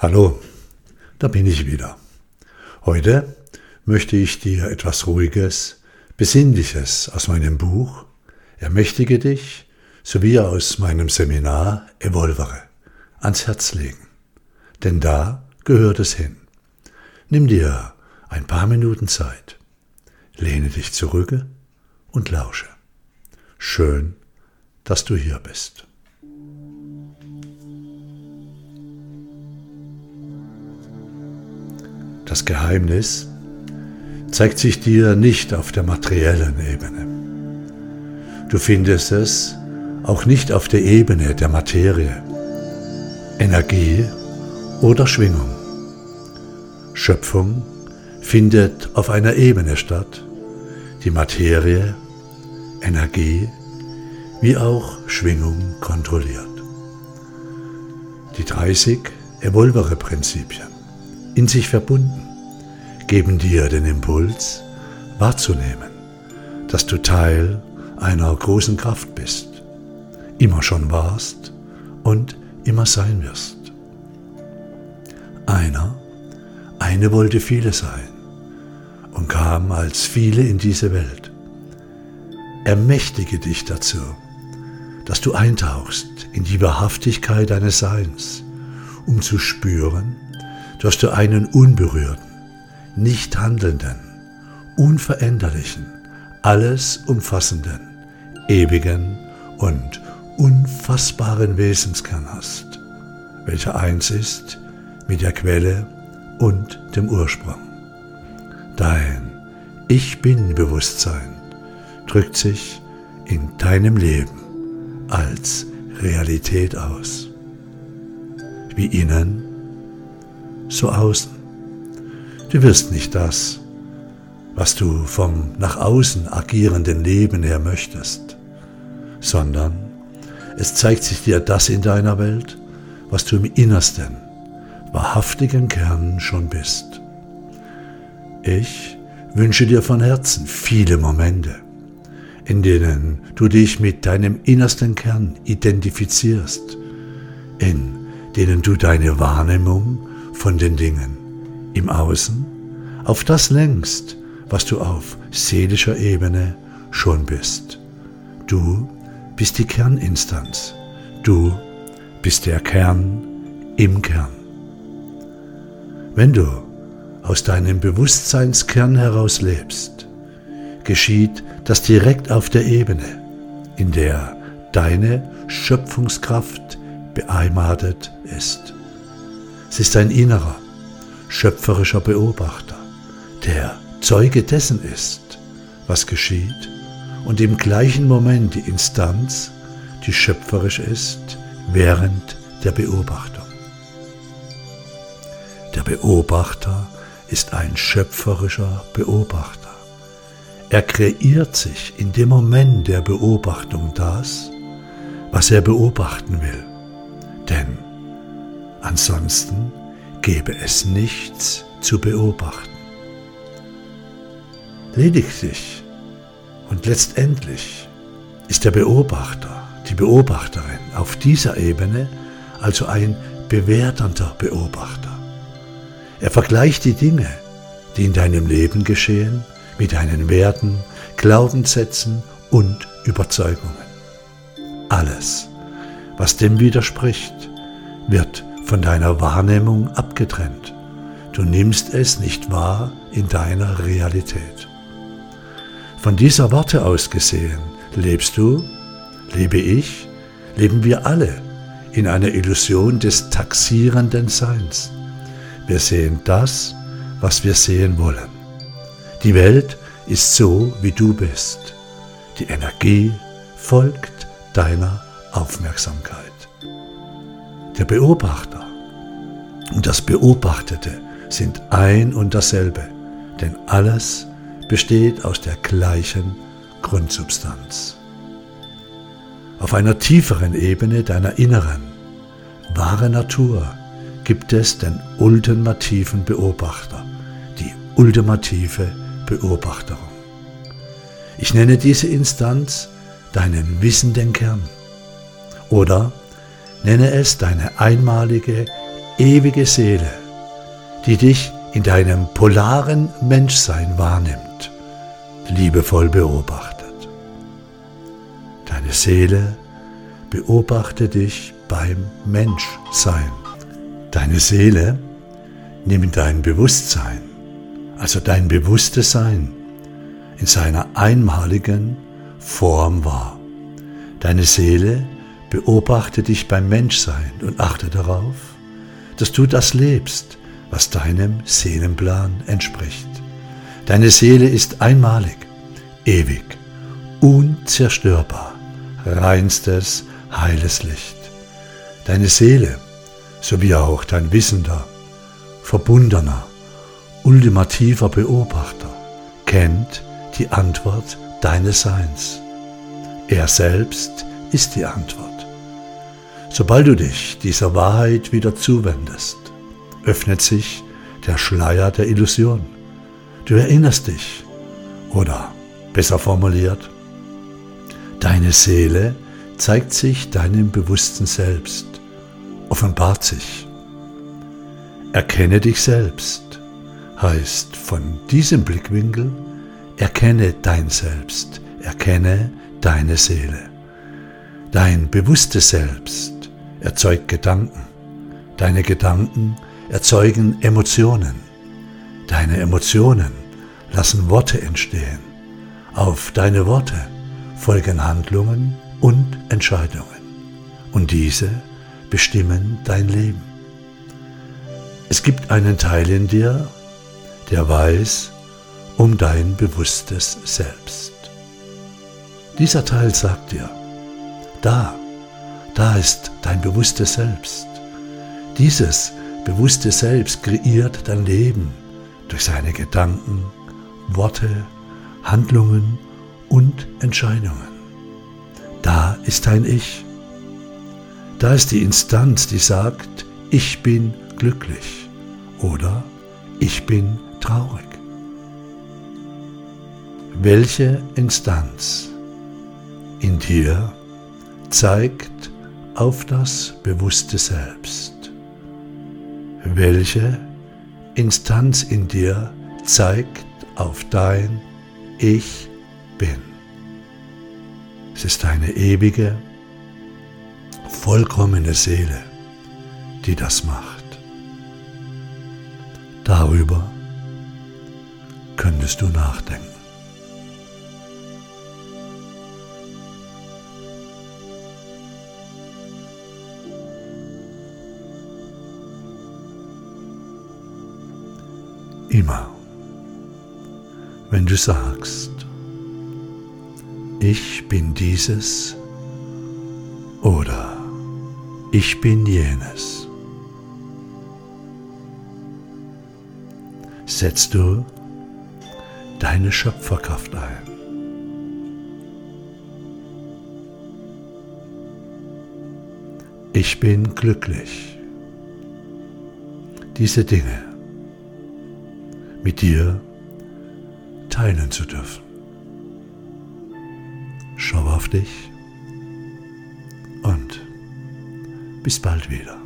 Hallo, da bin ich wieder. Heute möchte ich dir etwas Ruhiges, Besinnliches aus meinem Buch Ermächtige dich sowie aus meinem Seminar Evolvere ans Herz legen. Denn da gehört es hin. Nimm dir ein paar Minuten Zeit, lehne dich zurück und lausche. Schön, dass du hier bist. Das Geheimnis zeigt sich dir nicht auf der materiellen Ebene. Du findest es auch nicht auf der Ebene der Materie, Energie oder Schwingung. Schöpfung findet auf einer Ebene statt, die Materie, Energie wie auch Schwingung kontrolliert. Die 30 Evolvere-Prinzipien in sich verbunden, geben dir den Impuls wahrzunehmen, dass du Teil einer großen Kraft bist, immer schon warst und immer sein wirst. Einer, eine wollte viele sein und kam als viele in diese Welt. Ermächtige dich dazu, dass du eintauchst in die Wahrhaftigkeit deines Seins, um zu spüren, dass du einen unberührten, nicht handelnden, unveränderlichen, alles umfassenden, ewigen und unfassbaren Wesenskern hast, welcher eins ist mit der Quelle und dem Ursprung. Dein Ich bin Bewusstsein drückt sich in deinem Leben als Realität aus. Wie innen so außen. Du wirst nicht das, was du vom nach außen agierenden Leben her möchtest, sondern es zeigt sich dir das in deiner Welt, was du im innersten, wahrhaftigen Kern schon bist. Ich wünsche dir von Herzen viele Momente, in denen du dich mit deinem innersten Kern identifizierst, in denen du deine Wahrnehmung von den Dingen im Außen auf das lenkst, was du auf seelischer Ebene schon bist. Du bist die Kerninstanz. Du bist der Kern im Kern. Wenn du aus deinem Bewusstseinskern heraus lebst, geschieht das direkt auf der Ebene, in der deine Schöpfungskraft beheimatet ist. Es ist ein innerer, schöpferischer Beobachter, der Zeuge dessen ist, was geschieht und im gleichen Moment die Instanz, die schöpferisch ist, während der Beobachtung. Der Beobachter ist ein schöpferischer Beobachter. Er kreiert sich in dem Moment der Beobachtung das, was er beobachten will. Denn Ansonsten gäbe es nichts zu beobachten. Lediglich und letztendlich ist der Beobachter, die Beobachterin auf dieser Ebene also ein bewertender Beobachter. Er vergleicht die Dinge, die in deinem Leben geschehen, mit deinen Werten, Glaubenssätzen und Überzeugungen. Alles, was dem widerspricht, wird von deiner Wahrnehmung abgetrennt. Du nimmst es nicht wahr in deiner Realität. Von dieser Warte aus gesehen lebst du, lebe ich, leben wir alle in einer Illusion des taxierenden Seins. Wir sehen das, was wir sehen wollen. Die Welt ist so, wie du bist. Die Energie folgt deiner Aufmerksamkeit. Der Beobachter und das Beobachtete sind ein und dasselbe, denn alles besteht aus der gleichen Grundsubstanz. Auf einer tieferen Ebene deiner inneren, wahren Natur gibt es den ultimativen Beobachter, die ultimative Beobachterung. Ich nenne diese Instanz deinen wissenden Kern oder nenne es deine einmalige ewige Seele, die dich in deinem polaren Menschsein wahrnimmt, liebevoll beobachtet. Deine Seele beobachte dich beim Menschsein. Deine Seele nimmt dein Bewusstsein, also dein bewusstes Sein, in seiner einmaligen Form wahr. Deine Seele beobachte dich beim Menschsein und achte darauf, dass du das lebst, was deinem Seelenplan entspricht. Deine Seele ist einmalig, ewig, unzerstörbar, reinstes, heiles Licht. Deine Seele, sowie auch dein wissender, verbundener, ultimativer Beobachter, kennt die Antwort deines Seins. Er selbst ist die Antwort. Sobald du dich dieser Wahrheit wieder zuwendest, öffnet sich der Schleier der Illusion. Du erinnerst dich, oder besser formuliert, deine Seele zeigt sich deinem bewussten Selbst, offenbart sich. Erkenne dich selbst heißt von diesem Blickwinkel, erkenne dein Selbst, erkenne deine Seele. Dein bewusstes Selbst erzeugt Gedanken, deine Gedanken erzeugen Emotionen, deine Emotionen lassen Worte entstehen, auf deine Worte folgen Handlungen und Entscheidungen. Und diese bestimmen dein Leben. Es gibt einen Teil in dir, der weiß um dein bewusstes Selbst. Dieser Teil sagt dir, da, da ist dein bewusstes Selbst. Dieses bewusste Selbst kreiert dein Leben durch seine Gedanken, Worte, Handlungen und Entscheidungen. Da ist dein Ich. Da ist die Instanz, die sagt, ich bin glücklich oder ich bin traurig. Welche Instanz in dir zeigt auf das bewusste Selbst? Welche Instanz in dir zeigt auf dein Ich bin? Es ist eine ewige, vollkommene Seele, die das macht. Darüber könntest du nachdenken. Immer, wenn du sagst, ich bin dieses oder ich bin jenes, setzt du deine Schöpferkraft ein. Ich bin glücklich, diese Dinge mit dir teilen zu dürfen. Schau auf dich und bis bald wieder.